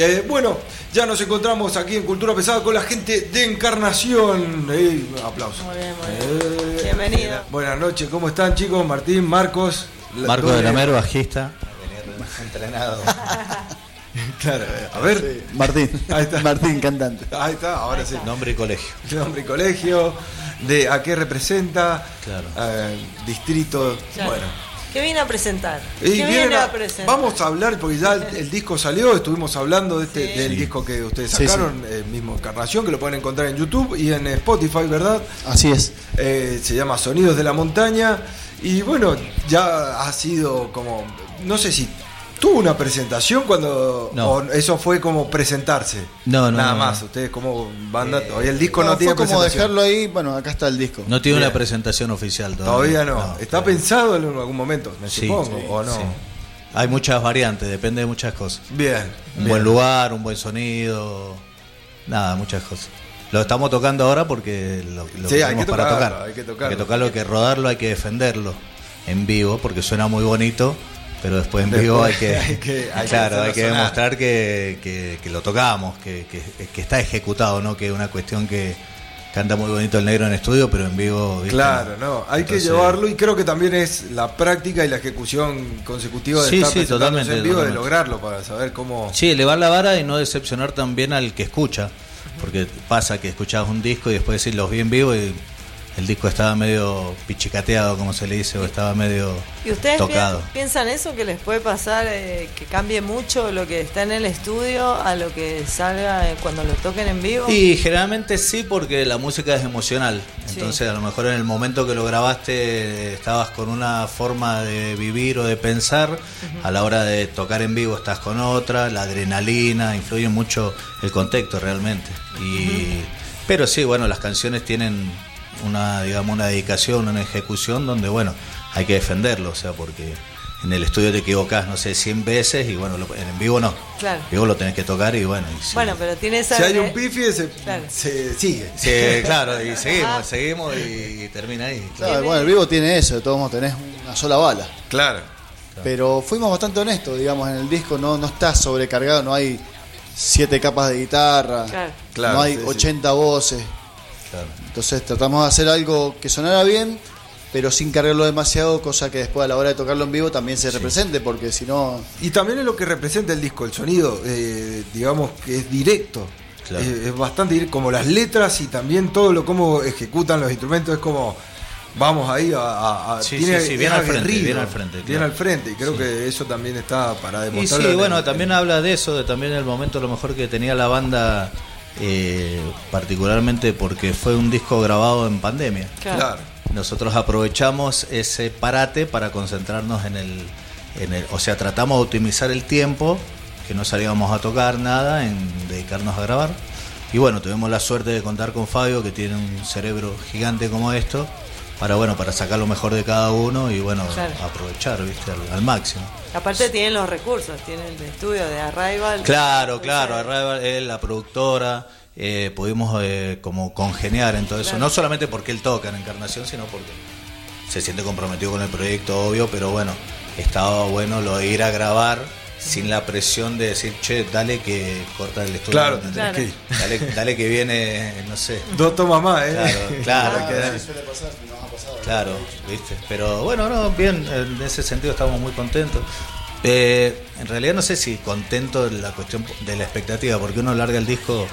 Eh, bueno, ya nos encontramos aquí en Cultura Pesada con la gente de Encarnación. Eh, aplausos. Muy bien, muy bien. Eh, Bienvenido. Buenas noches, ¿cómo están chicos? Martín, Marcos. Marco de la Mer, bajista. Entrenado. claro, a ver. Martín. Ahí está. Martín, cantante. Ahí está, ahora sí. Nombre y colegio. Nombre y colegio. De a qué representa. Claro. distrito. Bueno. ¿Qué viene a presentar? ¿Qué viene a, presentar? Vamos a hablar, porque ya el, disco salió, estuvimos hablando de este, del disco que ustedes sacaron, el mismo Encarnación, que lo pueden encontrar en YouTube y en Spotify, ¿verdad? Así es. Eh, se llama Sonidos de la Montaña. Y bueno, ya ha sido como, no sé si tuvo una presentación cuando no. eso fue como presentarse. No, no. Nada no, más, ustedes como banda, todavía el disco no, tiene fue como dejarlo ahí, bueno, acá está el disco. No tiene una presentación oficial todavía. Todavía no. ¿Está pensado en algún momento, me supongo, o no? Hay muchas variantes, depende de muchas cosas. Bien. Un buen lugar, un buen sonido, nada, muchas cosas. Lo estamos tocando ahora porque lo, lo sí, hay que para tocar. Hay que tocarlo. Hay que tocarlo, hay que rodarlo, hay que defenderlo en vivo porque suena muy bonito pero después en vivo hay que, hay que, claro, hay que demostrar que, que, lo tocamos, que, que, está ejecutado, no que es una cuestión que canta muy bonito el negro en estudio, pero en vivo. Claro, no, hay que llevarlo y creo que también es la práctica y la ejecución consecutiva de sí, estar sí, totalmente, en vivo, totalmente. de lograrlo para saber cómo. Sí, elevar la vara y no decepcionar también al que escucha, porque pasa que escuchas un disco y después decís los vi en vivo y el disco estaba medio pichicateado, como se le dice, o estaba medio ¿Y ustedes tocado. piensan eso que les puede pasar, eh, que cambie mucho lo que está en el estudio a lo que salga eh, cuando lo toquen en vivo? Y generalmente sí, porque la música es emocional. Entonces, a lo mejor en el momento que lo grabaste estabas con una forma de vivir o de pensar, a la hora de tocar en vivo estás con otra, la adrenalina, influye mucho el contexto realmente. Y, Pero sí, bueno, las canciones tienen una, digamos, una dedicación, una ejecución donde, bueno, hay que defenderlo, o sea, porque en el estudio te equivocas, no sé, 100 veces y bueno, en vivo no. Claro. En vivo lo tenés que tocar y bueno. Y Bueno, pero tiene esa... Si hay un pifi, se, se sigue. Sí, claro, y seguimos, seguimos y, termina ahí. Claro, bueno, el vivo tiene eso, de todos modos tenés una sola bala. Claro. Pero fuimos bastante honestos, digamos, en el disco no, no está sobrecargado, no hay siete capas de guitarra, claro. no hay sí, 80 voces. Entonces tratamos de hacer algo que sonara bien, pero sin cargarlo demasiado, cosa que después a la hora de tocarlo en vivo también se represente, porque si no... Y también es lo que representa el disco, el sonido, eh, digamos que es directo. Claro. Es, es bastante directo, como las letras y también todo lo cómo ejecutan los instrumentos, es como vamos ahí a, a- a- Sí, tiene- sí, sí, bien al frente, bien al frente, bien claro. al frente y creo que eso también está para Y demostrar sí, bueno, también habla de eso, de también el momento a lo mejor que tenía la banda, eh, particularmente porque fue un disco grabado en pandemia. Claro. Nosotros aprovechamos ese parate para concentrarnos en el, en el, o sea, tratamos de optimizar el tiempo, que no salíamos a tocar nada, en dedicarnos a grabar. Y bueno, tuvimos la suerte de contar con Fabio, que tiene un cerebro gigante como esto, para bueno, para sacar lo mejor de cada uno y bueno, Claro. aprovechar, viste, al, al máximo. Aparte tienen los recursos, tienen el estudio de Arrival. Claro, claro, Arrival, él, la productora, eh, pudimos eh, como congeniar en todo eso, Claro. no solamente porque él toca en Encarnación, sino porque se siente comprometido con el proyecto, obvio, pero bueno, estaba bueno lo de ir a grabar sin la presión de decir, che, dale que corta el estudio. Claro. Dale, dale que viene, no sé. dos tomas más eh Claro, claro, suele pasar. Claro, viste. Pero bueno, no, bien, en ese sentido estamos muy contentos. Eh, en realidad no sé si contento de la cuestión de la expectativa, porque uno larga el disco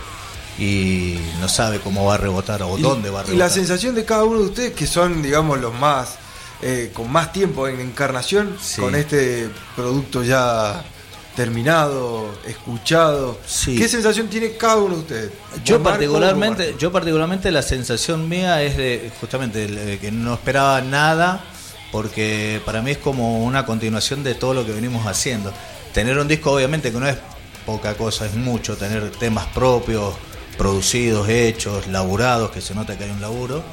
y no sabe cómo va a rebotar o Y- dónde va a Y rebotar. la sensación de cada uno de ustedes, que son, digamos, los más, eh, con más tiempo en encarnación, Sí. con este producto ya terminado, escuchado. Sí. ¿Qué sensación tiene cada uno de ustedes? Yo particularmente, yo particularmente la sensación mía es de justamente de que no esperaba nada, porque para mí es como una continuación de todo lo que venimos haciendo. Tener un disco obviamente que no es poca cosa, es mucho, tener temas propios, producidos, hechos, laburados, que se nota que hay un laburo,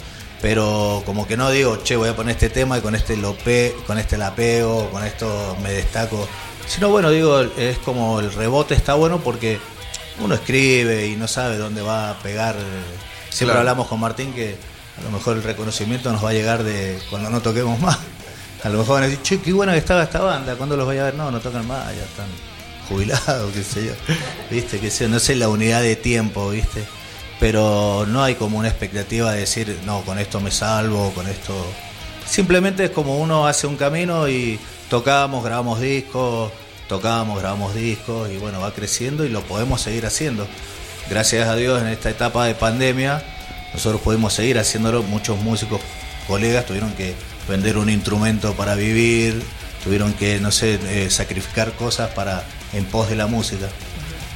pero como que no digo, che, voy a poner este tema y con este lo pe con este la pego, con esto me destaco. Sino bueno, digo, es como el rebote está bueno porque uno escribe y no sabe dónde va a pegar. Siempre Claro. hablamos con Martín que a lo mejor el reconocimiento nos va a llegar de cuando no toquemos más. A lo mejor van a decir, che, qué buena que estaba esta banda, ¿cuándo los voy a ver? No, no tocan más, ya están jubilado, qué sé yo, viste, que sé, no sé la unidad de tiempo, viste, pero no hay como una expectativa de decir, no, con esto me salvo, con esto... Simplemente es como uno hace un camino y tocamos, grabamos discos, tocamos, grabamos discos y bueno, va creciendo y lo podemos seguir haciendo. Gracias a Dios en esta etapa de pandemia nosotros pudimos seguir haciéndolo, muchos músicos, colegas tuvieron que vender un instrumento para vivir, tuvieron que, no sé, eh, sacrificar cosas para en pos de la música.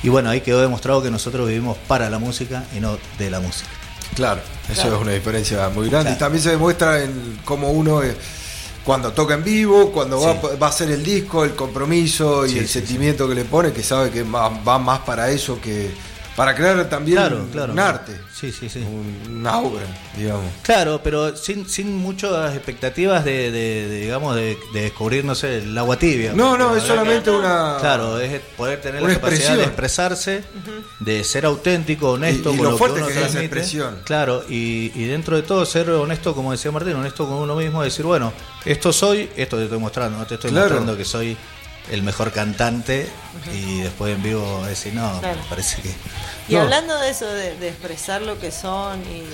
Y bueno, ahí quedó demostrado que nosotros vivimos para la música y no de la música. Claro, eso es una diferencia muy grande. Y también se demuestra en cómo uno, eh, cuando toca en vivo, cuando va, va, a hacer el disco, el compromiso y el sentimiento que le pone, que sabe que va más para eso que para crear también un arte. Sí, sí, sí. una obra, digamos. Claro, pero sin, sin muchas expectativas de, digamos, de, descubrir, no sé, el agua tibia. No, no, es solamente una. Claro, es poder tener la capacidad de expresarse, de ser auténtico, honesto y, con lo, fuerte que, es esa expresión. Claro, y, y, dentro de todo ser honesto, como decía Martín, honesto con uno mismo, decir, bueno, esto soy, esto te estoy mostrando, no te estoy mostrando que soy el mejor cantante y después en vivo decir, no, me parece que... Y hablando de eso, de, expresar lo que son y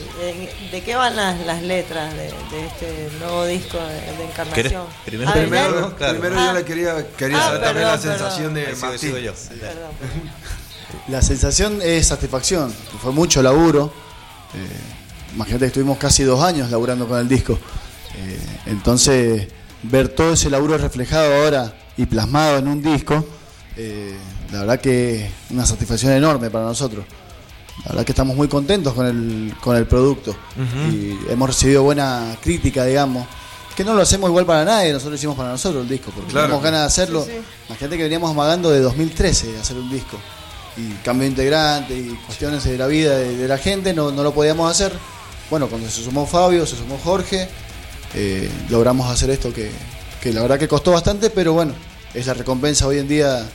de, qué van las, letras de, este nuevo disco de, Encarnación. Primero, ah, primero, primero yo le quería, quería ah, saber también la sensación de Martín. Yo. La sensación es satisfacción, fue mucho laburo. Eh, imagínate que estuvimos casi dos años laburando con el disco. Eh, entonces, ver todo ese laburo reflejado ahora y plasmado en un disco, eh, la verdad que una satisfacción enorme para nosotros. La verdad que estamos muy contentos con el, con el producto y hemos recibido buena crítica, digamos. Que no lo hacemos igual para nadie, nosotros lo hicimos para nosotros el disco, porque tenemos ganas de hacerlo. Imagínate que veníamos amagando de 2013 hacer un disco. Y cambio de integrante y cuestiones de la vida de, la gente, no, no, lo podíamos hacer. Bueno, cuando se sumó Fabio, se sumó Jorge, eh, logramos hacer esto que, que la verdad que costó bastante, pero bueno, es la recompensa hoy en día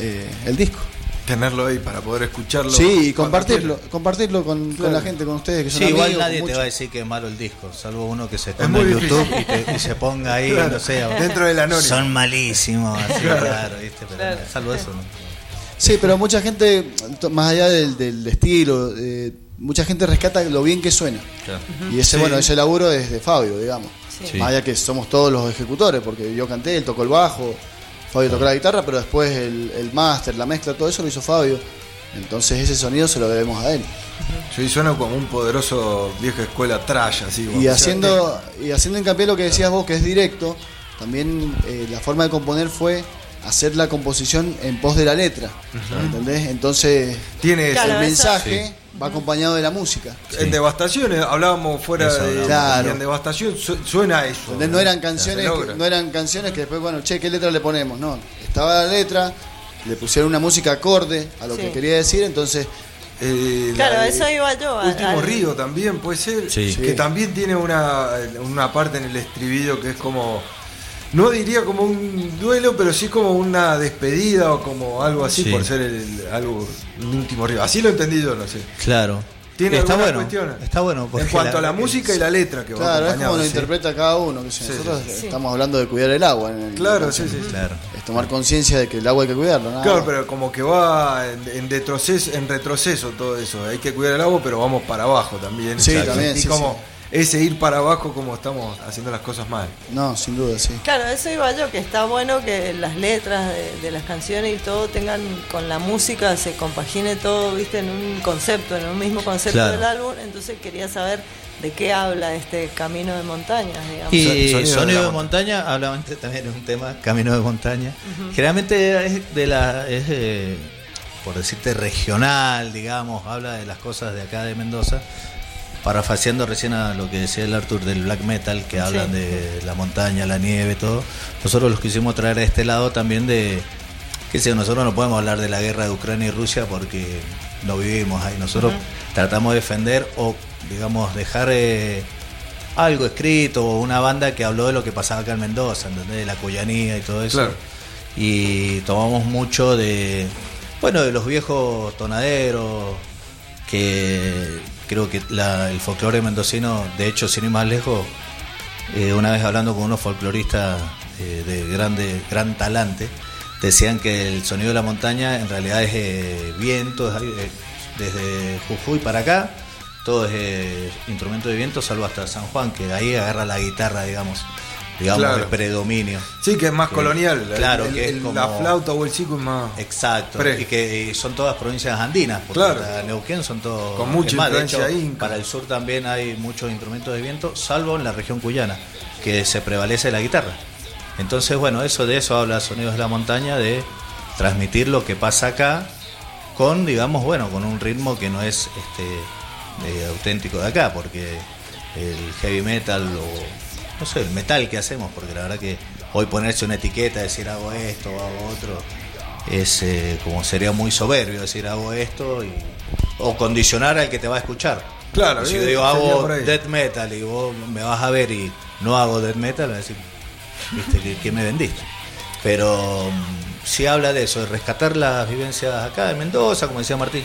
eh, el disco. Tenerlo ahí para poder escucharlo. Sí, y compartirlo, compartirlo con, la gente, con ustedes que son sí, igual nadie te va a decir que es malo el disco, salvo uno que se ponga en YouTube y, se ponga ahí, no sé, dentro del anónimo. Son malísimos, así, claro, ¿viste? Pero salvo eso, ¿no? Sí, pero mucha gente, más allá del, estilo, eh, mucha gente rescata lo bien que suena. Y ese, bueno, ese laburo es de Fabio, digamos. Más allá que somos todos los ejecutores, porque yo canté, él tocó el bajo, Fabio tocó la guitarra, pero después el, el máster, la mezcla, todo eso lo hizo Fabio. Entonces ese sonido se lo debemos a él. Sí, suena como un poderoso vieja escuela trash, así. Y haciendo, y haciendo hincapié lo que decías vos, que es directo, también eh, la forma de componer fue hacer la composición en pos de la letra. ¿Entendés? Entonces, tiene el mensaje va acompañado de la música. En Devastaciones, hablábamos fuera de claro. en Devastación suena eso. no eran canciones que, no eran canciones que después, bueno, che, ¿qué letra le ponemos? No, estaba la letra, le pusieron una música acorde a lo que quería decir, entonces eh, claro, eso iba yo. Último Río también puede ser. Que también tiene una, una parte en el estribillo que es como no diría como un duelo, pero sí como una despedida o como algo así por ser el, algo un último río. Así lo entendí yo, no sé. Claro. Tiene está bueno, Está bueno. En cuanto a la música y la letra que Claro, es como lo interpreta cada uno. nosotros estamos hablando de cuidar el agua. claro, sí, sí. Claro. Es tomar conciencia de que el agua hay que cuidarlo. claro, pero como que va en, retroceso, en retroceso todo eso. Hay que cuidar el agua, pero vamos para abajo también. Sí, también. Y como ese ir para abajo como estamos haciendo las cosas mal. No, sin duda, sí. Claro, eso iba yo, que está bueno que las letras de, las canciones y todo tengan con la música, se compagine todo, viste, en un concepto, en un mismo concepto del álbum. Entonces quería saber de qué habla este Camino de Montaña, digamos. Y Sonido, de, Montaña, hablaba también de un tema, Camino de Montaña. Generalmente es de la... Es por decirte regional, digamos, habla de las cosas de acá de Mendoza parafaseando recién a lo que decía el Arthur del black metal, que hablan de la montaña, la nieve, todo, nosotros los quisimos traer a este lado también de, que sé, nosotros no podemos hablar de la guerra de Ucrania y Rusia porque no vivimos ahí, nosotros tratamos de defender o, digamos, dejar eh, algo escrito o una banda que habló de lo que pasaba acá en Mendoza, ¿entendés? De la cuyanía y todo eso. Y tomamos mucho de, bueno, de los viejos tonaderos que creo que el folclore mendocino, de hecho, sin ir más lejos, eh, una vez hablando con unos folcloristas eh, de grande, gran talante, decían que el sonido de la montaña en realidad es eh, viento, desde Jujuy para acá, todo es instrumento de viento, salvo hasta San Juan, que ahí agarra la guitarra, digamos digamos, el predominio. Sí, que es más colonial. Claro, que es como... La flauta o el chico es más. Exacto. Y que son todas provincias andinas. Porque claro. Neuquén son todos. Con mucha influencia Para el sur también hay muchos instrumentos de viento, salvo en la región cuyana, que se prevalece la guitarra. Entonces, bueno, eso de eso habla Sonidos de la Montaña, de transmitir lo que pasa acá con, digamos, bueno, con un ritmo que no es este auténtico de acá, porque el heavy metal o no sé, el metal que hacemos, porque la verdad que hoy ponerse una etiqueta, decir hago esto o hago otro, es eh, como sería muy soberbio decir hago esto y, o condicionar al que te va a escuchar. Claro, si yo digo hago death metal y vos me vas a ver y no hago death metal, vas a decir, ¿viste que, me vendiste? Pero mm, si habla de eso, de rescatar las vivencias acá en Mendoza, como decía Martín.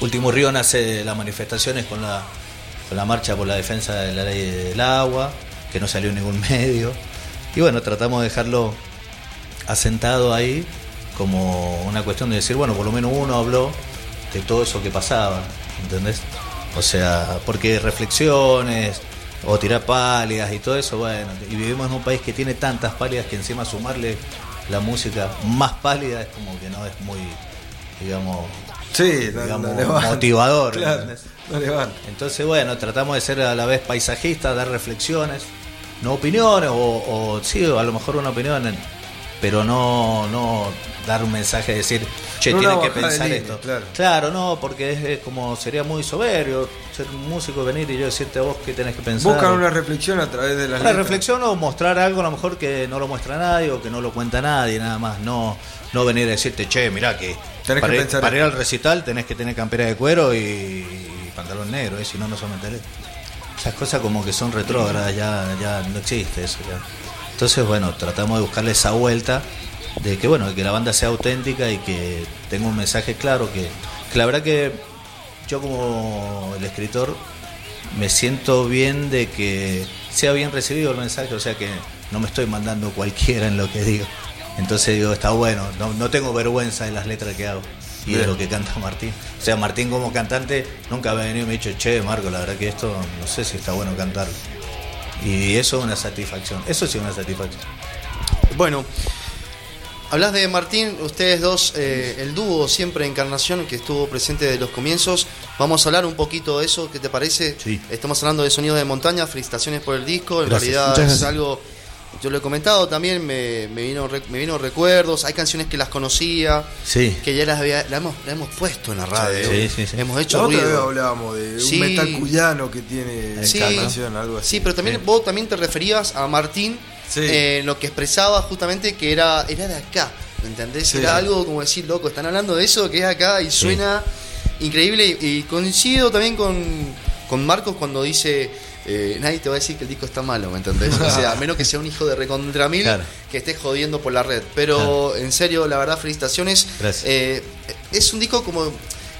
Último Río nace las manifestaciones con la, con la marcha por la defensa de la ley del agua, que no salió en ningún medio. Y bueno, tratamos de dejarlo asentado ahí como una cuestión de decir, bueno, por lo menos uno habló de todo eso que pasaba, ¿entendés? O sea, porque reflexiones o tirar pálidas y todo eso, bueno, y vivimos en un país que tiene tantas pálidas que encima sumarle la música más pálida es como que no es muy, digamos, sí, motivador. Entonces, bueno, tratamos de ser a la vez paisajistas, dar reflexiones, no opiniones, o, sí, a lo mejor una opinión, pero no, no dar un mensaje de decir, che, tiene que pensar esto. Claro. no, porque es, como sería muy soberbio ser un músico, venir y yo decirte a vos qué tenés que pensar. Buscan una reflexión a través de las Una reflexión o mostrar algo a lo mejor que no lo muestra nadie o que no lo cuenta nadie, nada más. No, no venir a decirte, che, mirá que, para, ir, para ir al recital tenés que tener campera de cuero y pantalón negro, ¿eh? si no, no se meteré. Esas cosas como que son retrógradas, ya, ya no existe eso. Ya. Entonces, bueno, tratamos de buscarle esa vuelta de que, bueno, que la banda sea auténtica y que tenga un mensaje claro, que, que la verdad que yo como el escritor me siento bien de que sea bien recibido el mensaje, o sea que no me estoy mandando cualquiera en lo que digo. Entonces digo, está bueno, no, no tengo vergüenza de las letras que hago y de lo que canta Martín. O sea, Martín como cantante nunca me ha venido y me ha dicho, che, Marco, la verdad que esto no sé si está bueno cantar. Y eso es una satisfacción, eso sí es una satisfacción. Bueno, hablas de Martín, ustedes dos, eh, el dúo siempre Encarnación que estuvo presente desde los comienzos. Vamos a hablar un poquito de eso, ¿qué te parece? Sí. Estamos hablando de Sonido de Montaña, felicitaciones por el disco, en realidad es algo yo lo he comentado también, me, me, vino, me vino recuerdos, hay canciones que las conocía, que ya las, había, hemos, puesto en la radio, hemos hecho la ruido. hablábamos de un metal cuyano que tiene canción, algo así. Sí, pero también vos también te referías a Martín en lo que expresaba justamente que era, era de acá, ¿me entendés? Era algo como decir, loco, están hablando de eso que es acá y suena increíble y, coincido también con, con Marcos cuando dice eh, nadie te va a decir que el disco está malo, ¿me entendés? O sea, a menos que sea un hijo de recontra mil que esté jodiendo por la red. Pero en serio, la verdad, felicitaciones. Eh, es un disco como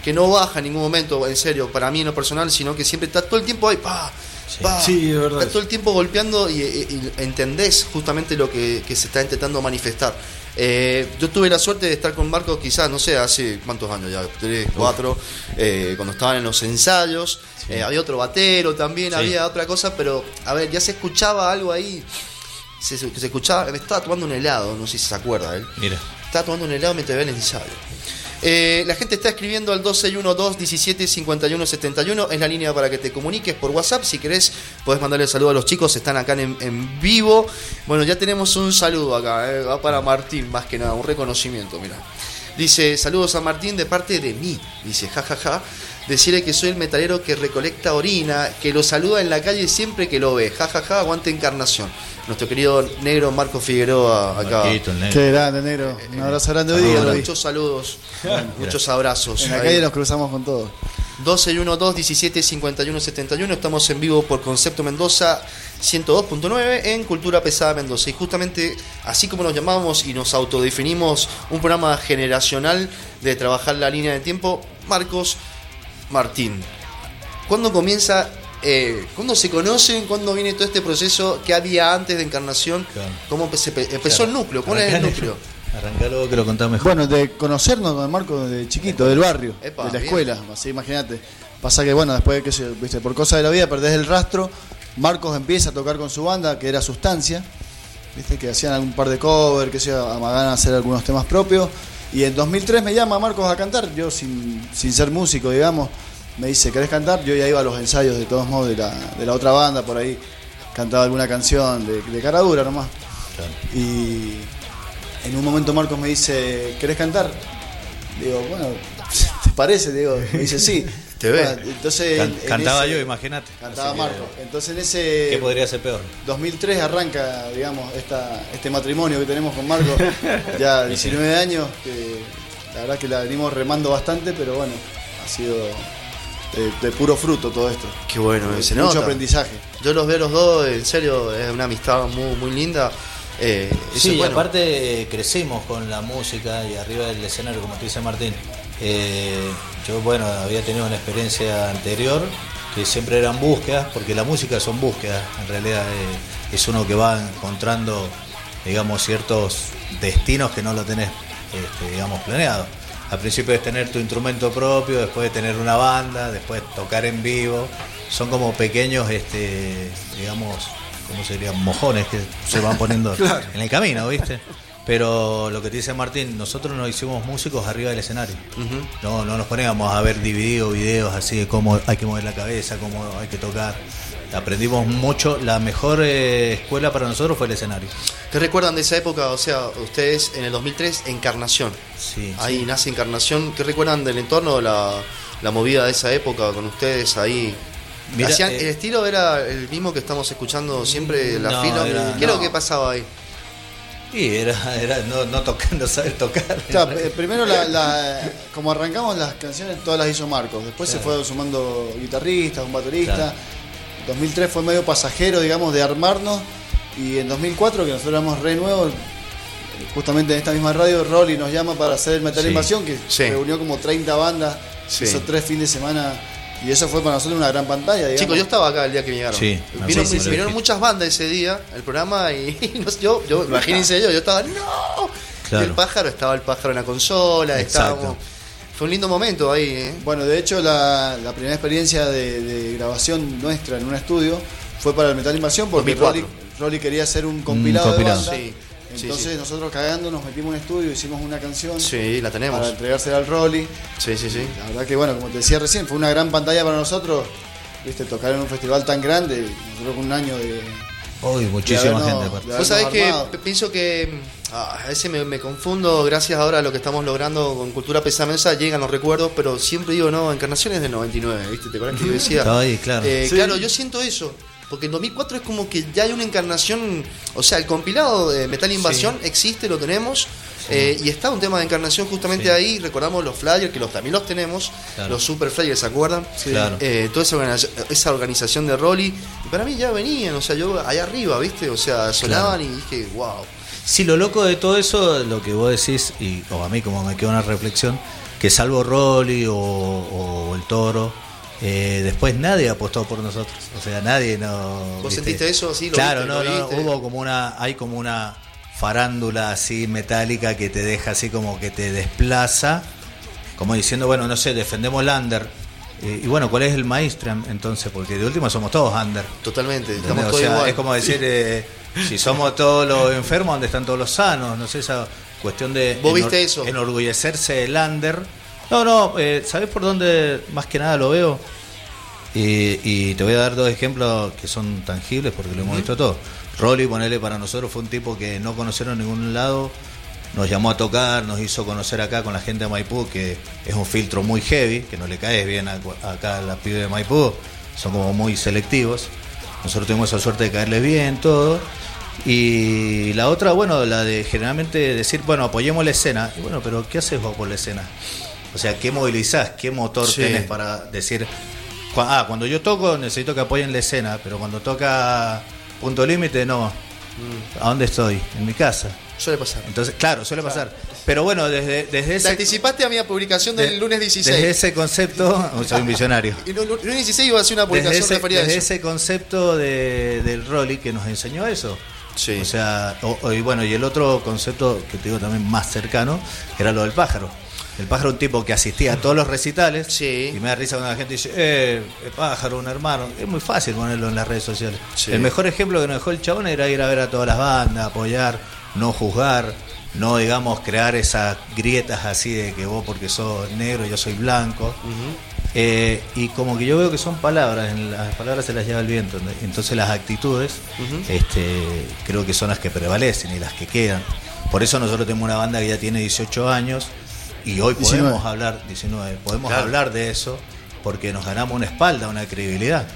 que no baja en ningún momento, en serio, para mí en lo personal, sino que siempre está todo el tiempo ahí, pa, Sí, es verdad. Está todo el tiempo golpeando y, entendés justamente lo que, se está intentando manifestar. Eh, yo tuve la suerte de estar con Marcos quizás, no sé, hace cuántos años ya, tres, cuatro, cuando estaban en los ensayos. Eh, había otro batero también, había otra cosa, pero a ver, ya se escuchaba algo ahí. Se, se escuchaba, me estaba tomando un helado, no sé si se acuerda él. Mira. Estaba tomando un helado mientras veía el ensayo. Eh, la gente está escribiendo al 1212 17 51 71. Es la línea para que te comuniques por WhatsApp. Si querés, podés mandarle saludo a los chicos. Están acá en, vivo. Bueno, ya tenemos un saludo acá. Eh, va para Martín, más que nada. Un reconocimiento, mira. Dice: Saludos a Martín de parte de mí. Dice: jajaja. Ja, ja decirle que soy el metalero que recolecta orina, que lo saluda en la calle siempre que lo ve. Ja, ja, ja, aguante encarnación. Nuestro querido negro Marco Figueroa acá. Qué grande, negro. Un abrazo grande hoy día. Muchos saludos, muchos abrazos. En la calle nos cruzamos con todos. 12 2 17 51 71. Estamos en vivo por Concepto Mendoza 102.9 en Cultura Pesada Mendoza. Y justamente así como nos llamamos y nos autodefinimos un programa generacional de trabajar la línea de tiempo, Marcos Martín. ¿Cuándo comienza, eh, cuándo se conocen, cuándo viene todo este proceso que había antes de Encarnación? ¿Cómo empezó, el núcleo? ¿Cuál es el núcleo? Arrancalo que lo contás mejor. Bueno, de conocernos con Marco de chiquito, del barrio, de la escuela, así imagínate. Pasa que bueno, después que se, viste, por cosas de la vida perdés el rastro, Marcos empieza a tocar con su banda, que era Sustancia, viste, que hacían algún par de covers, que se amagan a hacer algunos temas propios. Y en 2003 me llama Marcos a cantar, yo sin, sin ser músico, digamos, me dice, ¿querés cantar? Yo ya iba a los ensayos de todos modos de la, de la otra banda, por ahí cantaba alguna canción de, de cara dura nomás. Y en un momento Marcos me dice, ¿querés cantar? Digo, bueno, ¿te parece? Digo, me dice, sí. Te ve. entonces, cantaba yo, imagínate. Cantaba Marcos. Entonces en ese... ¿Qué podría ser peor? 2003 arranca, digamos, esta, este matrimonio que tenemos con Marcos, ya 19 años, que la verdad que la venimos remando bastante, pero bueno, ha sido de, puro fruto todo esto. Qué bueno, se Mucho aprendizaje. Yo los veo los dos, en serio, es una amistad muy, muy linda. Eh, sí, aparte eh, crecimos con la música y arriba del escenario, como te dice Martín. Eh, yo, bueno, había tenido una experiencia anterior que siempre eran búsquedas, porque la música son búsquedas, en realidad es uno que va encontrando, digamos, ciertos destinos que no lo tenés, este, digamos, planeado. Al principio es tener tu instrumento propio, después de tener una banda, después tocar en vivo. Son como pequeños, este, digamos, ¿cómo serían? Mojones que se van poniendo en el camino, ¿viste? Pero lo que te dice Martín, nosotros nos hicimos músicos arriba del escenario. no, no nos poníamos a ver dividido videos así de cómo hay que mover la cabeza, cómo hay que tocar aprendimos mucho. La mejor eh, escuela para nosotros fue el escenario. ¿Qué recuerdan de esa época? O sea, ustedes en el 2003, Encarnación. Sí. Ahí nace Encarnación. ¿Qué recuerdan del entorno, la, la movida de esa época con ustedes ahí? Mira, eh, ¿El estilo era el mismo que estamos escuchando siempre, la fila? ¿Qué es lo que pasaba ahí? Sí, era, era no, no, tocar, saber tocar. Eh, primero, como arrancamos las canciones, todas las hizo Marcos. Después se fue sumando guitarristas, un baterista. 2003 fue medio pasajero, digamos, de armarnos. Y en 2004, que nosotros éramos re nuevos, justamente en esta misma radio, Rolly nos llama para hacer Metal Invasión, que se reunió como 30 bandas, hizo tres fines de semana. Y eso fue para nosotros una gran pantalla. Digamos. Chicos, yo estaba acá el día que llegaron. Sí, vinieron, muchas bandas ese día al programa y, yo, yo, imagínense yo, yo estaba, ¡no! el pájaro, estaba el pájaro en la consola, estábamos fue un lindo momento ahí. ¿eh? Bueno, de hecho, la, primera experiencia de, grabación nuestra en un estudio fue para el Metal Invasión porque Rolly, quería hacer un compilado, de banda. Entonces nosotros cagando nos metimos en un estudio, hicimos una canción. Sí, la tenemos. Para entregársela al Rolly. Sí, sí, sí. La verdad que bueno, como te decía recién, fue una gran pantalla para nosotros. Viste, tocar en un festival tan grande, nosotros con un año de. Uy, muchísima gente. Vos sabés que pienso que Ah, a veces me, confundo, gracias ahora a lo que estamos logrando con Cultura Pesamesa, llegan los recuerdos, pero siempre digo, no, Encarnaciones del 99, ¿viste? ¿Te acuerdas que yo decía? claro. Eh, claro, yo siento eso, porque en 2004 es como que ya hay una encarnación, o sea, el compilado de Metal Invasión existe, lo tenemos, eh, y está un tema de encarnación justamente ahí, recordamos los flyers, que los, también los tenemos, los super flyers, ¿se acuerdan? Claro. Eh, toda esa, esa, organización de Rolly, y para mí ya venían, o sea, yo allá arriba, ¿viste? O sea, sonaban y dije, wow. Sí, lo loco de todo eso, lo que vos decís, y o a mí como me queda una reflexión, que salvo Rolly o, el Toro, eh, después nadie apostó por nosotros. O sea, nadie no. ¿Vos sentiste eso? Sí, claro, no, no, hubo como una, hay como una farándula así metálica que te deja así como que te desplaza, como diciendo, bueno, no sé, defendemos Lander. Eh, y bueno, ¿cuál es el mainstream entonces? Porque de última somos todos under. Totalmente, estamos todos Es como decir, eh, si somos todos los enfermos, ¿dónde están todos los sanos? No sé, esa cuestión de ¿Vos viste eso? enorgullecerse del under. No, no, eh, ¿sabés por dónde más que nada lo veo? Y, te voy a dar dos ejemplos que son tangibles porque lo hemos visto todo. Rolly, ponele para nosotros, fue un tipo que no conocieron en ningún lado, nos llamó a tocar, nos hizo conocer acá con la gente de Maipú, que es un filtro muy heavy, que no le caes bien acá a la pibe de Maipú, son como muy selectivos. Nosotros tuvimos esa suerte de caerle bien, todo. Y la otra, bueno, la de generalmente decir, bueno, apoyemos la escena. Y bueno, pero ¿qué haces vos por la escena? O sea, ¿qué movilizás? ¿Qué motor tenés para decir, ah, cuando yo toco necesito que apoyen la escena, pero cuando toca punto límite, no. Mm. ¿A dónde estoy? En mi casa. Suele pasar. Entonces, claro, suele pasar. Pero bueno, desde, desde ese. Te anticipaste a mi publicación del lunes 16. Desde ese concepto, soy un visionario. y el lunes 16 iba a ser una publicación desde ese, desde ese concepto de, del Rolly que nos enseñó eso. O sea, y bueno, y el otro concepto que te digo también más cercano era lo del pájaro. El pájaro un tipo que asistía a todos los recitales y me da risa cuando la gente dice, eh, el pájaro, un hermano. Es muy fácil ponerlo en las redes sociales. El mejor ejemplo que nos dejó el chabón era ir a ver a todas las bandas, apoyar, no juzgar, no digamos crear esas grietas así de que vos porque sos negro, yo soy blanco. Eh, y como que yo veo que son palabras, en las palabras se las lleva el viento, entonces las actitudes este, creo que son las que prevalecen y las que quedan. Por eso nosotros tenemos una banda que ya tiene 18 años y hoy podemos hablar, 19, podemos hablar de eso porque nos ganamos una espalda, una credibilidad.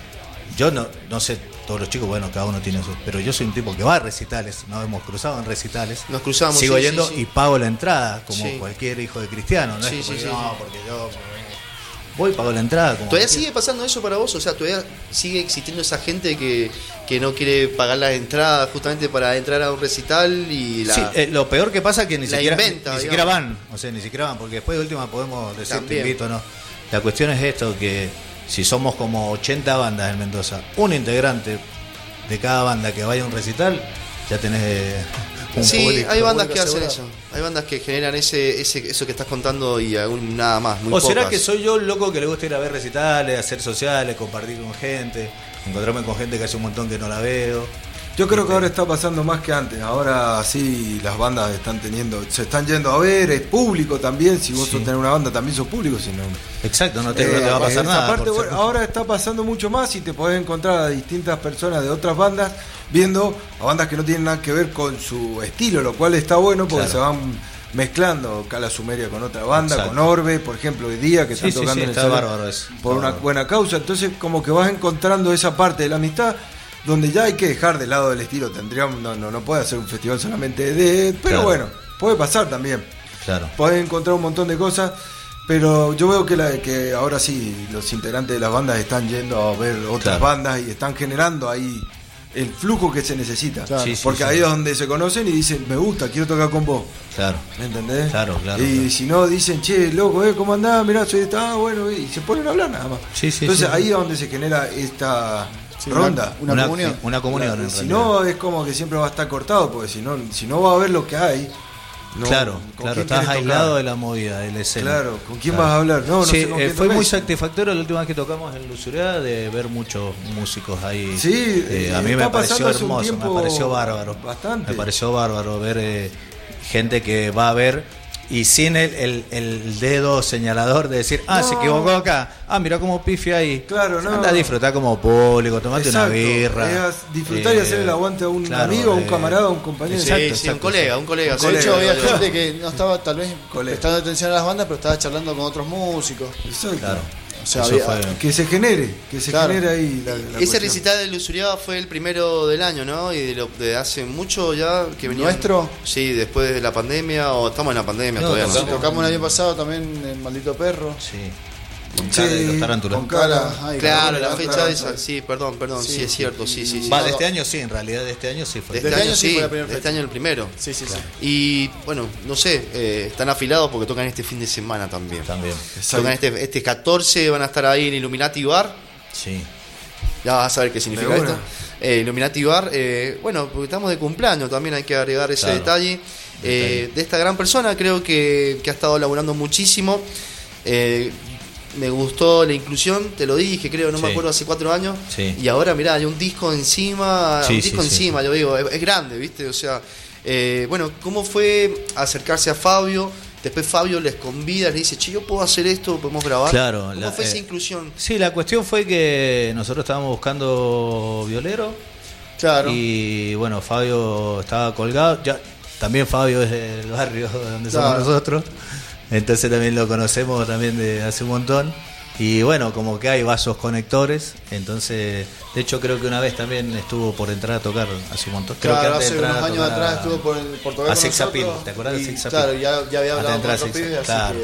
Yo no, no sé, todos los chicos, bueno, cada uno tiene eso, pero yo soy un tipo que va a recitales, nos hemos cruzado en recitales. Nos cruzamos. Sigo yendo y pago la entrada, como cualquier hijo de cristiano, ¿no? Es no, porque yo voy, pago la entrada. ¿Todavía sigue pasando eso para vos? O sea, ¿todavía sigue existiendo esa gente que, no quiere pagar la entrada justamente para entrar a un recital y la... Sí, eh, lo peor que pasa es que ni, siquiera, ni siquiera van, o sea, ni siquiera van, porque después de última podemos decir te invito no. La cuestión es esto, que si somos como 80 bandas en Mendoza, un integrante de cada banda que vaya a un recital, ya tenés sí, hay bandas que hacen eso. Hay bandas que generan ese, ese eso que estás contando y aún nada más. ¿O será que soy yo el loco que le gusta ir a ver recitales, hacer sociales, compartir con gente, encontrarme con gente que hace un montón que no la veo? Yo creo que ahora está pasando más que antes. Ahora sí las bandas están teniendo, se están yendo a ver, es público también. Si vos sos tener una banda también sos público, si no. Exacto, no te, va a pasar nada. ahora está pasando mucho más y te podés encontrar a distintas personas de otras bandas viendo a bandas que no tienen nada que ver con su estilo, lo cual está bueno porque se van mezclando Cala Sumeria con otra banda, con Orbe, por ejemplo, hoy día que están tocando en el por una buena causa. Entonces, como que vas encontrando esa parte de la amistad donde ya hay que dejar de lado el estilo. Tendríamos, no, no, no puede hacer un festival solamente de. Pero bueno, puede pasar también. Claro. Puedes encontrar un montón de cosas. Pero yo veo que, la, que ahora sí, los integrantes de las bandas están yendo a ver otras bandas y están generando ahí el flujo que se necesita. porque ahí es donde se conocen y dicen, me gusta, quiero tocar con vos. Claro. ¿Me entendés? Claro, claro. Y si no, dicen, che, loco, ¿eh? ¿cómo andás? Mirá, soy esta, ah, bueno, y se ponen a hablar nada más. Entonces ahí es donde se genera esta ronda. Una, comunión. Una comunión si no, es como que siempre va a estar cortado, porque si no, si no va a ver lo que hay. claro, claro, estás aislado de la movida, del escena. Claro, ¿con quién vas a hablar? No, no sí, eh, fue muy satisfactorio la última vez que tocamos en Luzurea de ver muchos músicos ahí. Sí, eh, a mí me pareció hermoso, me pareció bárbaro. Bastante. Me pareció bárbaro ver eh, gente que va a ver y sin el, el, dedo señalador de decir, ah, se equivocó acá, ah, mira cómo pifia ahí. Claro, no. Anda a disfrutar como público, tomate una birra. disfrutar y hacer el eh, aguante a un amigo, a un eh, camarada, a un compañero. Sí, sí, un colega, un colega. De hecho, había gente que no estaba tal vez prestando atención a las bandas, pero estaba charlando con otros músicos. Exacto. Claro que se genere, que se genere ahí Ese recital de Lusuriaba fue el primero del año, ¿no? Y de, hace mucho ya que venía. ¿Nuestro? Sí, después de la pandemia, o estamos en la pandemia todavía. no tocamos el año pasado también en Maldito Perro. Sí. Con cara, claro, la fecha de esa, sí, perdón, perdón, sí, es cierto, sí, sí, sí. Va, de este año sí, en realidad de este año sí fue. De este, año, sí, de este año el primero. Sí, sí, sí. Y bueno, no sé, eh, están afilados porque tocan este fin de semana también. También. Tocan este, este 14, van a estar ahí en Illuminati Bar. Sí. Ya vas a saber qué significa esto. Eh, Illuminati Bar, eh, bueno, porque estamos de cumpleaños, también hay que agregar ese detalle. Eh, de esta gran persona, creo que, que ha estado laburando muchísimo. Me gustó la inclusión, te lo dije, creo, no me acuerdo, hace cuatro años. Y ahora, mirá, hay un disco encima, un disco encima, yo digo, es, grande, ¿viste? O sea, eh, bueno, ¿cómo fue acercarse a Fabio? Después Fabio les convida, les dice, che, yo puedo hacer esto, podemos grabar. Claro, ¿Cómo fue esa eh, inclusión? Sí, la cuestión fue que nosotros estábamos buscando violero. Claro. Y bueno, Fabio estaba colgado. Ya, también Fabio es del barrio donde somos nosotros. Entonces también lo conocemos también de hace un montón. Y bueno, como que hay vasos conectores, entonces, de hecho creo que una vez también estuvo por entrar a tocar hace un montón. Creo claro, que hace unos años atrás estuvo por, por tocar a Sexapil, ¿te acuerdas de Sexapil? Claro, ya, ya había hablado con otro pibe, claro.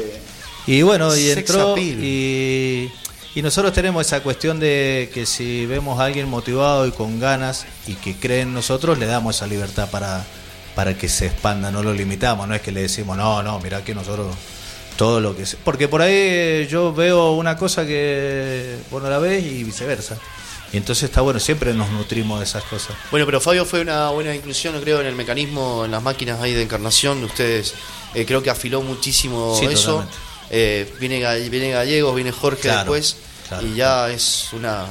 Y bueno, y entró y, y nosotros tenemos esa cuestión de que si vemos a alguien motivado y con ganas y que cree en nosotros, le damos esa libertad para, para que se expanda, no lo limitamos, no es que le decimos, no, no, mira que nosotros todo lo que Porque por ahí yo veo una cosa que vos no la ves y viceversa. Y entonces está bueno, siempre nos nutrimos de esas cosas. Bueno, pero Fabio fue una buena inclusión, creo, en el mecanismo, en las máquinas ahí de encarnación. Ustedes eh, creo que afiló muchísimo eso. Eh, viene, viene Gallegos, viene Jorge después. y ya es una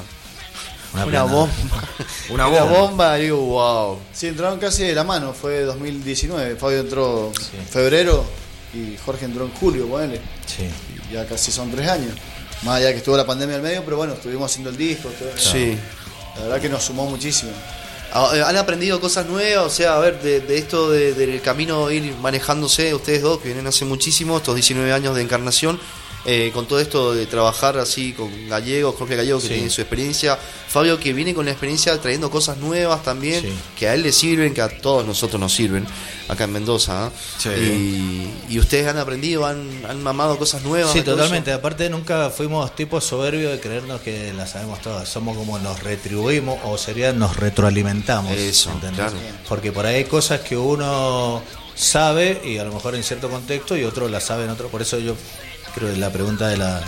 una, bomba. una bomba. bomba, digo, wow. Sí, entraron casi de la mano, fue 2019. Fabio entró en febrero y Jorge entró en julio, bueno. Sí. ya casi son tres años. Más allá que estuvo la pandemia al medio, pero bueno, estuvimos haciendo el disco. sí. La verdad que nos sumó muchísimo. Ah, eh, ¿Han aprendido cosas nuevas? O sea, a ver, de, esto del camino ir manejándose, ustedes dos que vienen hace muchísimo, estos 19 años de encarnación, eh, con todo esto de trabajar así con gallegos, Jorge Gallego que tiene su experiencia, Fabio que viene con la experiencia trayendo cosas nuevas también, que a él le sirven, que a todos nosotros nos sirven, acá en Mendoza. ¿eh? Y, ustedes han aprendido, han, mamado cosas nuevas. Sí, totalmente. Aparte nunca fuimos tipos soberbios de creernos que las sabemos todas. Somos como nos retribuimos o sería nos retroalimentamos. Eso, Porque por ahí hay cosas que uno sabe y a lo mejor en cierto contexto y otro la sabe en otro. Por eso yo creo que la pregunta de la,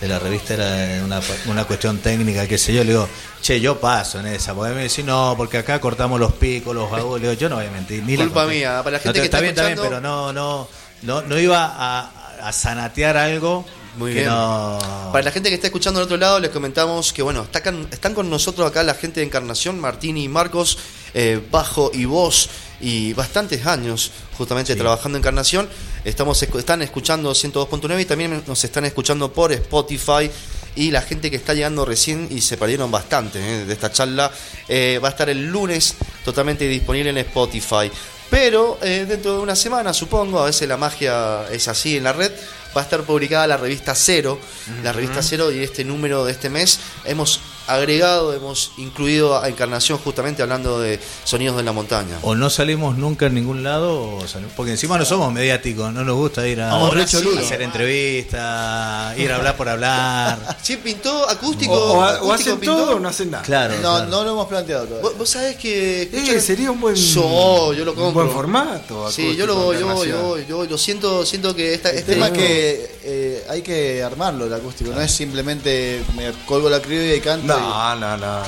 de la revista era una, una cuestión técnica, qué sé yo, le digo, che, yo paso en esa, porque me dice, no, porque acá cortamos los picos, los agudos, le digo, yo no voy a mentir, ni Culpa mía, para la gente que está, bien, escuchando... bien, pero no, no, no, no iba a, a sanatear algo muy bien. Para la gente que está escuchando al otro lado, les comentamos que bueno, están con nosotros acá la gente de Encarnación, Martín y Marcos, eh, bajo y voz, y bastantes años justamente trabajando en Encarnación. Estamos, están escuchando 102.9 y también nos están escuchando por Spotify. Y la gente que está llegando recién y se perdieron bastante eh, de esta charla, eh, va a estar el lunes totalmente disponible en Spotify. Pero dentro de una semana, supongo, a veces la magia es así en la red, va a estar publicada la revista Cero. La revista Cero y este número de este mes hemos agregado, hemos incluido a Encarnación justamente hablando de sonidos de la montaña. O no salimos nunca en ningún lado, porque encima no somos mediáticos, no nos gusta ir a, hacer entrevistas, ir a hablar por hablar. Sí, pintó acústico. O, hacen todo o no hacen nada. Claro, no, no lo hemos planteado todavía. Vos, sabés que... Eh, sería un buen, yo lo compro. Un buen formato. Sí, yo lo, yo, yo, yo, lo siento, siento que esta, este tema que eh, hay que armarlo el acústico, no es simplemente me colgo la criolla y canto. No, no, no.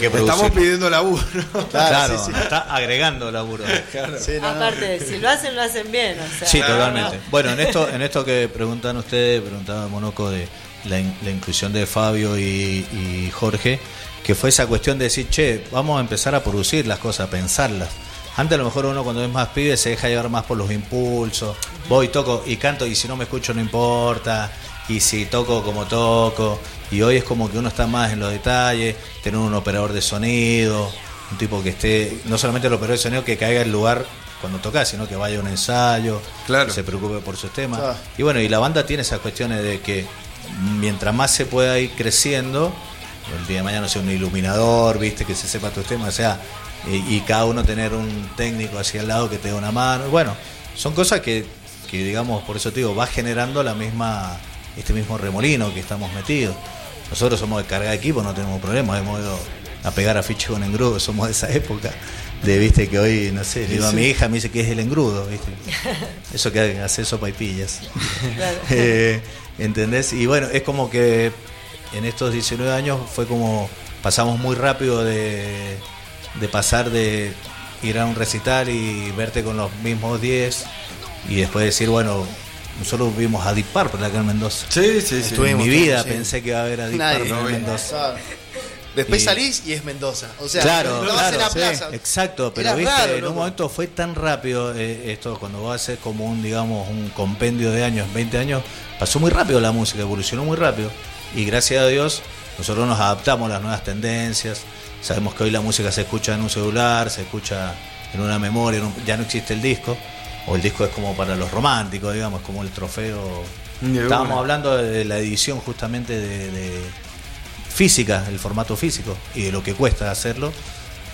Estamos pidiendo laburo. Claro, está agregando laburo. Aparte, si lo hacen, lo hacen bien. sí, totalmente. Bueno, en esto, en esto que preguntan ustedes, preguntaba Monoco de la, inclusión de Fabio y, Jorge, que fue esa cuestión de decir, che, vamos a empezar a producir las cosas, a pensarlas. Antes a lo mejor uno cuando es más pibe se deja llevar más por los impulsos. Voy, toco y canto y si no me escucho no importa. Y si toco como toco. Y hoy es como que uno está más en los detalles, tener un operador de sonido, un tipo que esté, no solamente el operador de sonido que caiga el lugar cuando toca, sino que vaya a un ensayo, claro. que se preocupe por sus temas. Y bueno, y la banda tiene esas cuestiones de que mientras más se pueda ir creciendo, el día de mañana sea un iluminador, viste, que se sepa tus temas, o sea, y, cada uno tener un técnico hacia el lado que te dé una mano. Bueno, son cosas que, que, digamos, por eso te digo, va generando la misma este mismo remolino que estamos metidos. Nosotros somos de carga de equipo, no tenemos problemas, hemos ido a pegar afiches con engrudo, somos de esa época. De, viste, que hoy, no sé, le digo a mi hija, me dice que es el engrudo, viste. Eso que hace sopa y pillas. Eh, ¿Entendés? Y bueno, es como que en estos 19 años fue como pasamos muy rápido de, de pasar de ir a un recital y verte con los mismos 10 y después decir, bueno, nosotros vimos a Deep Purple acá en Mendoza. Sí, sí, sí. en mi vida pensé que iba a haber a Deep Purple en Mendoza. Después salís y es Mendoza. O sea, claro, claro, la plaza. Exacto, pero viste, en un momento fue tan rápido eh, esto, cuando vos haces como un, digamos, un compendio de años, 20 años, pasó muy rápido la música, evolucionó muy rápido. Y gracias a Dios, nosotros nos adaptamos a las nuevas tendencias. Sabemos que hoy la música se escucha en un celular, se escucha en una memoria, ya no existe el disco o el disco es como para los románticos, digamos, como el trofeo. Estábamos hablando de la edición justamente de, física, el formato físico y de lo que cuesta hacerlo.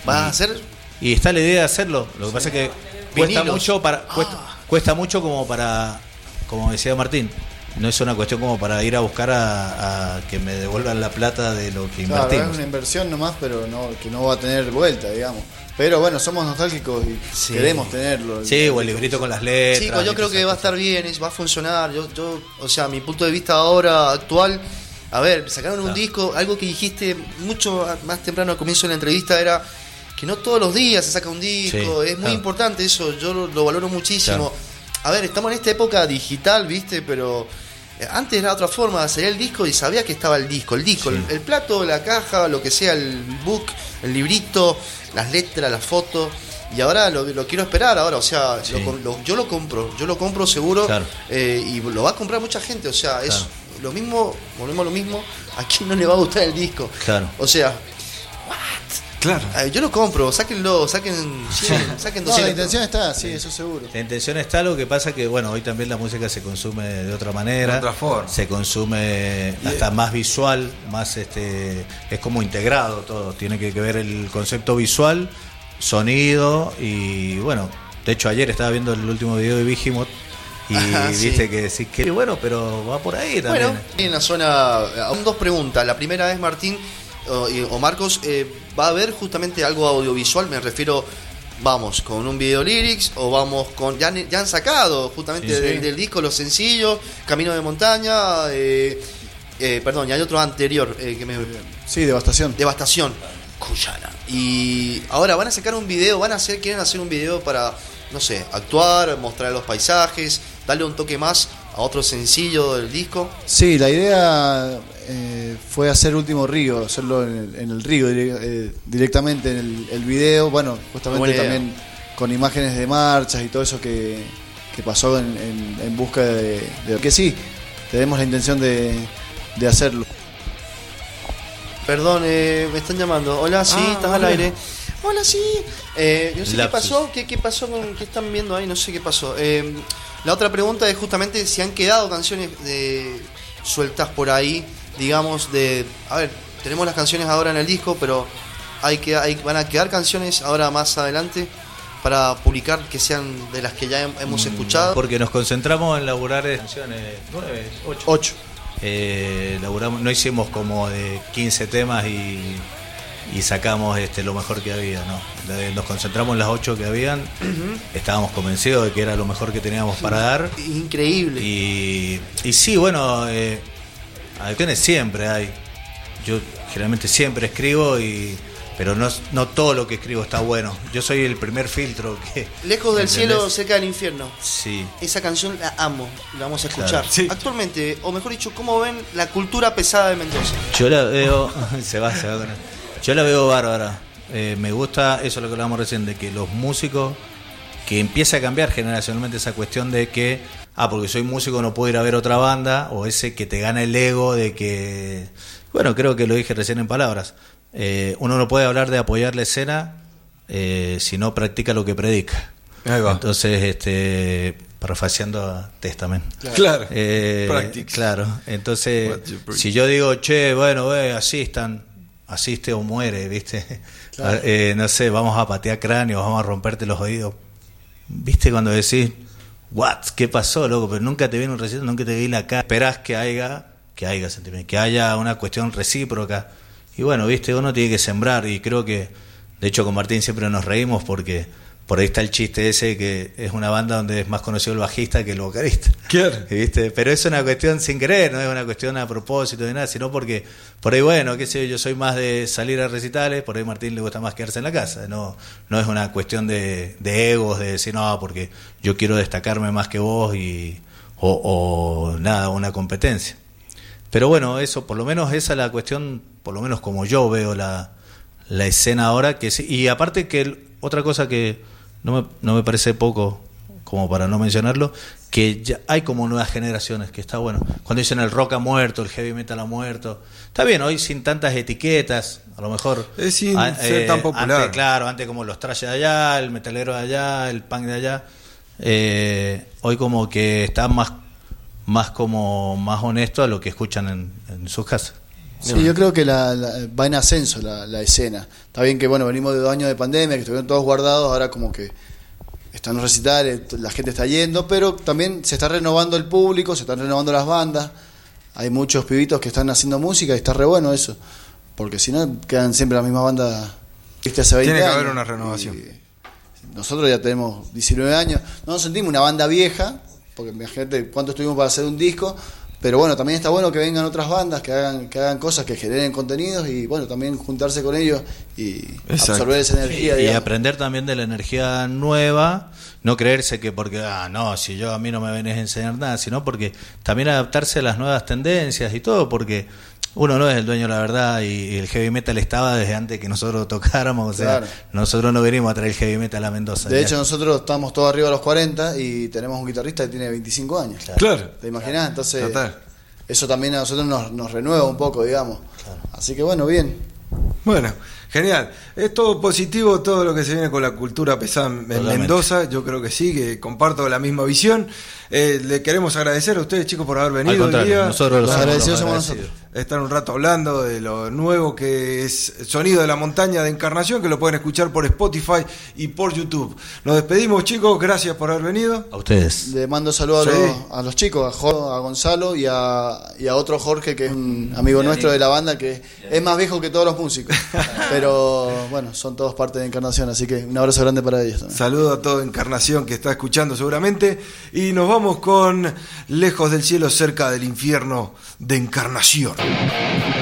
¿Va a hacer? Y está la idea de hacerlo. Lo que pasa es que cuesta mucho para ah. cuesta, mucho como para como decía Martín, no es una cuestión como para ir a buscar a, que me devuelvan la plata de lo que claro, invertimos. Es una inversión nomás, pero no que no va a tener vuelta, digamos. Pero bueno, somos nostálgicos y queremos tenerlo. Sí, o el librito con las letras. Chicos, yo creo que va a estar bien, va a funcionar. Yo, yo, o sea, mi punto de vista ahora actual A ver, sacaron un disco, algo que dijiste mucho más temprano al comienzo de la entrevista era que no todos los días se saca un disco, es muy importante eso, yo lo, valoro muchísimo. A ver, estamos en esta época digital, ¿viste? Pero eh, antes era otra forma, salía el disco y sabía que estaba el disco, el disco, el, plato, la caja, lo que sea, el book, el librito, las letras, las fotos. Y ahora lo, lo quiero esperar ahora, o sea, yo lo compro, yo lo compro seguro eh, y lo va a comprar mucha gente, o sea, es lo mismo, volvemos a lo mismo, a quien no le va a gustar el disco. Claro. O sea, Claro. yo lo compro, sáquenlo, saquen, saquen no, la intención está, sí, eso seguro. La intención está, lo que pasa que, bueno, hoy también la música se consume de otra manera. De otra forma. Se consume hasta más visual, más este. Es como integrado todo. Tiene que ver el concepto visual, sonido y, bueno. De hecho, ayer estaba viendo el último video de Vigimot y viste que sí que bueno, pero va por ahí también. Bueno, en la zona, aún dos preguntas. La primera es, Martín, o, Marcos, eh, ¿va a haber justamente algo audiovisual? Me refiero, vamos, con un video lyrics o vamos con. Ya, ya han sacado justamente Del, disco los sencillos, Camino de Montaña, eh, eh, perdón, y hay otro anterior que me. Sí, Devastación. Devastación. Cuyana. Y ahora van a sacar un video, van a hacer, quieren hacer un video para, no sé, actuar, mostrar los paisajes, darle un toque más a otro sencillo del disco. Sí, la idea eh, fue hacer Último Río, hacerlo en el, río eh, directamente en el, video, bueno, justamente también con imágenes de marchas y todo eso que, pasó en, busca de, Que sí, tenemos la intención de, hacerlo. Perdón, eh, me están llamando. Hola, sí, ah, estás al aire. Hola, sí. no sé qué pasó, ¿Qué, qué pasó con qué están viendo ahí, no sé qué pasó. La otra pregunta es justamente si han quedado canciones de, sueltas por ahí digamos, de, a ver, tenemos las canciones ahora en el disco, pero hay que, hay, van a quedar canciones ahora más adelante para publicar que sean de las que ya hemos mm, escuchado. Porque nos concentramos en laburar canciones, nueve, ocho. ocho. Eh, laburamos, no hicimos como de 15 temas y, y sacamos este, lo mejor que había, ¿no? Nos concentramos en las ocho que habían, estábamos convencidos de que era lo mejor que teníamos para dar. Increíble. Y, y sí, bueno, eh, Adicciones siempre hay. Yo generalmente siempre escribo y pero no, no todo lo que escribo está bueno. Yo soy el primer filtro que... Lejos del cielo, cerca del infierno. Sí. Esa canción la amo, la vamos a escuchar. Actualmente, o mejor dicho, ¿cómo ven la cultura pesada de Mendoza? Yo la veo... se va, se va Yo la veo bárbara. Eh, me gusta, eso es lo que hablábamos recién, de que los músicos, que empieza a cambiar generacionalmente esa cuestión de que ah, porque soy músico no puedo ir a ver otra banda, o ese que te gana el ego de que, bueno, creo que lo dije recién en palabras, eh, uno no puede hablar de apoyar la escena eh, si no practica lo que predica. Entonces, este, parafaseando a Testament. Claro, eh, claro. Entonces, si yo digo, che, bueno, eh, asistan, asiste o muere, ¿viste? Eh, no sé, vamos a patear cráneos, vamos a romperte los oídos. ¿Viste cuando decís, what, ¿qué pasó, loco? Pero nunca te viene un recital, nunca te vi la cara. Esperás que haya, que haya sentimiento, que haya una cuestión recíproca. Y bueno, viste, uno tiene que sembrar y creo que, de hecho con Martín siempre nos reímos porque por ahí está el chiste ese que es una banda donde es más conocido el bajista que el vocalista. ¿Viste? Pero es una cuestión sin querer, no es una cuestión a propósito de nada, sino porque por ahí, bueno, qué sé yo, yo soy más de salir a recitales, por ahí Martín le gusta más quedarse en la casa. No, no es una cuestión de, egos, de decir, no, porque yo quiero destacarme más que vos y, o, nada, una competencia. Pero bueno, eso, por lo menos esa es la cuestión, por lo menos como yo veo la, la escena ahora, que y aparte que otra cosa que no me, no me parece poco, como para no mencionarlo, que ya hay como nuevas generaciones, que está bueno. Cuando dicen el rock ha muerto, el heavy metal ha muerto, está bien, hoy sin tantas etiquetas, a lo mejor... Es sin ser tan popular. Antes, claro, antes como los trajes de allá, el metalero de allá, el punk de allá, eh, hoy como que está más, más como más honesto a lo que escuchan en, en sus casas. Sí, yo creo que la, va en ascenso la, escena. Está bien que, bueno, venimos de dos años de pandemia, que estuvieron todos guardados, ahora como que están los recitales, la gente está yendo, pero también se está renovando el público, se están renovando las bandas. Hay muchos pibitos que están haciendo música y está re bueno eso, porque si no quedan siempre las mismas bandas ¿viste? hace 20 Tiene que haber una renovación. nosotros ya tenemos 19 años, no nos sentimos una banda vieja, porque imagínate cuánto estuvimos para hacer un disco, pero bueno, también está bueno que vengan otras bandas, que hagan, que hagan cosas, que generen contenidos y bueno, también juntarse con ellos y absorber esa energía. y aprender también de la energía nueva, no creerse que porque, ah, no, si yo a mí no me venís a enseñar nada, sino porque también adaptarse a las nuevas tendencias y todo, porque uno no es el dueño de la verdad y, el heavy metal estaba desde antes que nosotros tocáramos, o sea, nosotros no venimos a traer el heavy metal a Mendoza. De hecho, nosotros estamos todos arriba de los 40 y tenemos un guitarrista que tiene 25 años. Claro. ¿Te imaginas? Entonces, eso también a nosotros nos, nos renueva un poco, digamos. Así que bueno, bien. Bueno, genial. Es todo positivo todo lo que se viene con la cultura pesada en Mendoza. Yo creo que sí, que comparto la misma visión. Eh, le queremos agradecer a ustedes, chicos, por haber venido hoy día. Nosotros los agradecidos somos nosotros. Estar un rato hablando de lo nuevo que es Sonido de la Montaña de Encarnación, que lo pueden escuchar por Spotify y por YouTube. Nos despedimos, chicos. Gracias por haber venido. A ustedes. Le mando saludos a, los, chicos, a, Gonzalo y a, y a otro Jorge, que es un amigo nuestro de la banda, que es más viejo que todos los músicos. Pero bueno, son todos parte de Encarnación, así que un abrazo grande para ellos. Saludos a toda Encarnación que está escuchando seguramente. Y nos vamos con Lejos del cielo, cerca del infierno de Encarnación. Thank you.